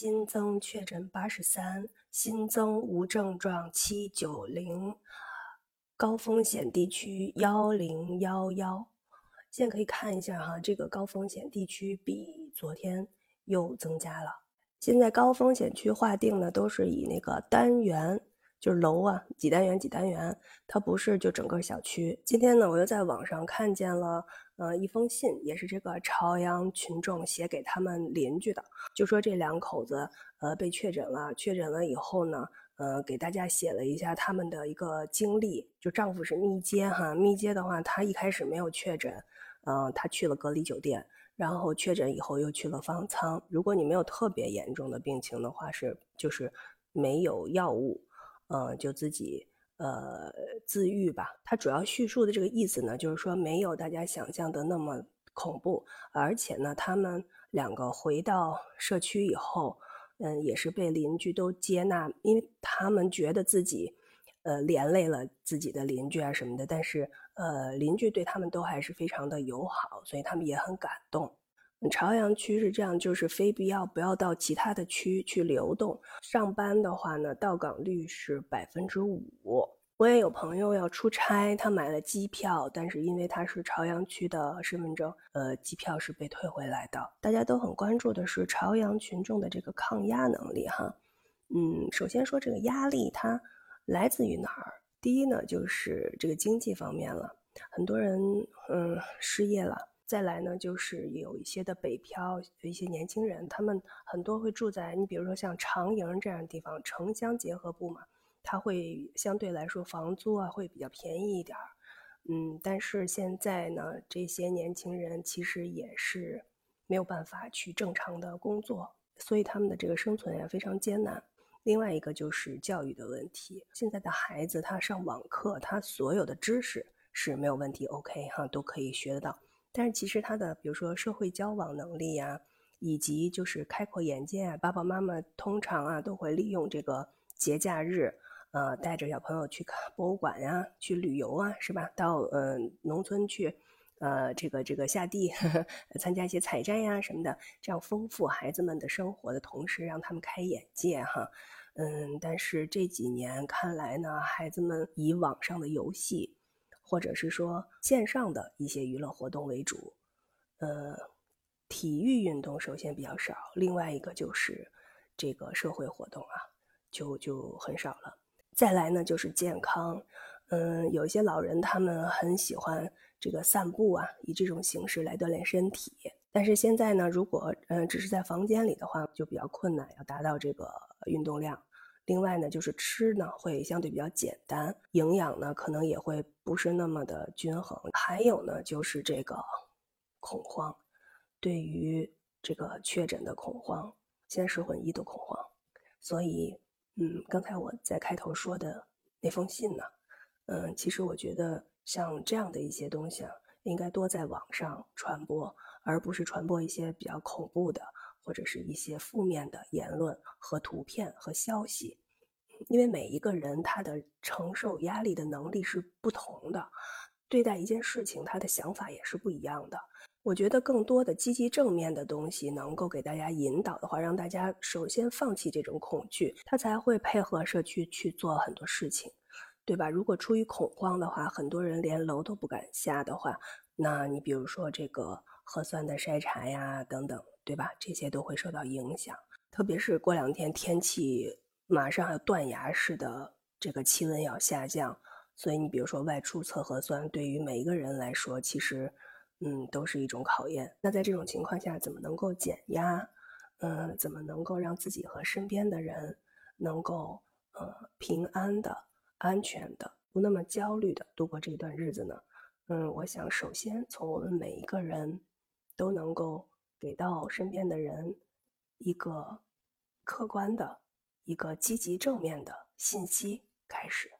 新增确诊八十三，新增无症状七九零，高风险地区幺零幺幺。现在可以看一下哈，这个高风险地区比昨天又增加了。现在高风险区划定呢，都是以那个单元。就是楼啊，几单元几单元，它不是就整个小区。今天呢，我又在网上看见了，呃，一封信，也是这个朝阳群众写给他们邻居的，就说这两口子，呃，被确诊了，确诊了以后呢，呃，给大家写了一下他们的一个经历。就丈夫是密接哈，密接的话，他一开始没有确诊，嗯，他去了隔离酒店，然后确诊以后又去了方舱。如果你没有特别严重的病情的话，是就是没有药物。嗯，就自己呃自愈吧。他主要叙述的这个意思呢，就是说没有大家想象的那么恐怖，而且呢，他们两个回到社区以后，嗯，也是被邻居都接纳，因为他们觉得自己呃连累了自己的邻居啊什么的，但是呃邻居对他们都还是非常的友好，所以他们也很感动。朝阳区是这样，就是非必要不要到其他的区去流动。上班的话呢，到岗率是百分之五。我也有朋友要出差，他买了机票，但是因为他是朝阳区的身份证，呃，机票是被退回来的。大家都很关注的是朝阳群众的这个抗压能力哈。嗯，首先说这个压力它来自于哪儿？第一呢，就是这个经济方面了，很多人嗯失业了。再来呢，就是有一些的北漂，有一些年轻人，他们很多会住在你比如说像长营这样的地方，城乡结合部嘛，它会相对来说房租啊会比较便宜一点儿，嗯，但是现在呢，这些年轻人其实也是没有办法去正常的工作，所以他们的这个生存也非常艰难。另外一个就是教育的问题，现在的孩子他上网课，他所有的知识是没有问题，OK 哈，都可以学得到。但是其实他的，比如说社会交往能力呀，以及就是开阔眼界啊，爸爸妈妈通常啊都会利用这个节假日，呃，带着小朋友去看博物馆呀，去旅游啊，是吧？到呃农村去，呃，这个这个下地呵呵 参加一些采摘呀什么的，这样丰富孩子们的生活的同时，让他们开眼界哈。嗯，但是这几年看来呢，孩子们以网上的游戏。或者是说线上的一些娱乐活动为主，呃，体育运动首先比较少，另外一个就是这个社会活动啊，就就很少了。再来呢就是健康，嗯，有一些老人他们很喜欢这个散步啊，以这种形式来锻炼身体。但是现在呢，如果嗯只是在房间里的话，就比较困难，要达到这个运动量。另外呢，就是吃呢会相对比较简单，营养呢可能也会不是那么的均衡。还有呢，就是这个恐慌，对于这个确诊的恐慌，先是混一的恐慌。所以，嗯，刚才我在开头说的那封信呢，嗯，其实我觉得像这样的一些东西啊，应该多在网上传播，而不是传播一些比较恐怖的。或者是一些负面的言论和图片和消息，因为每一个人他的承受压力的能力是不同的，对待一件事情他的想法也是不一样的。我觉得更多的积极正面的东西能够给大家引导的话，让大家首先放弃这种恐惧，他才会配合社区去做很多事情，对吧？如果出于恐慌的话，很多人连楼都不敢下的话，那你比如说这个核酸的筛查呀等等。对吧？这些都会受到影响，特别是过两天天气马上要断崖式的这个气温要下降，所以你比如说外出测核酸，对于每一个人来说，其实嗯都是一种考验。那在这种情况下，怎么能够减压？嗯，怎么能够让自己和身边的人能够呃平安的、安全的、不那么焦虑的度过这段日子呢？嗯，我想首先从我们每一个人都能够。给到身边的人一个客观的、一个积极正面的信息开始。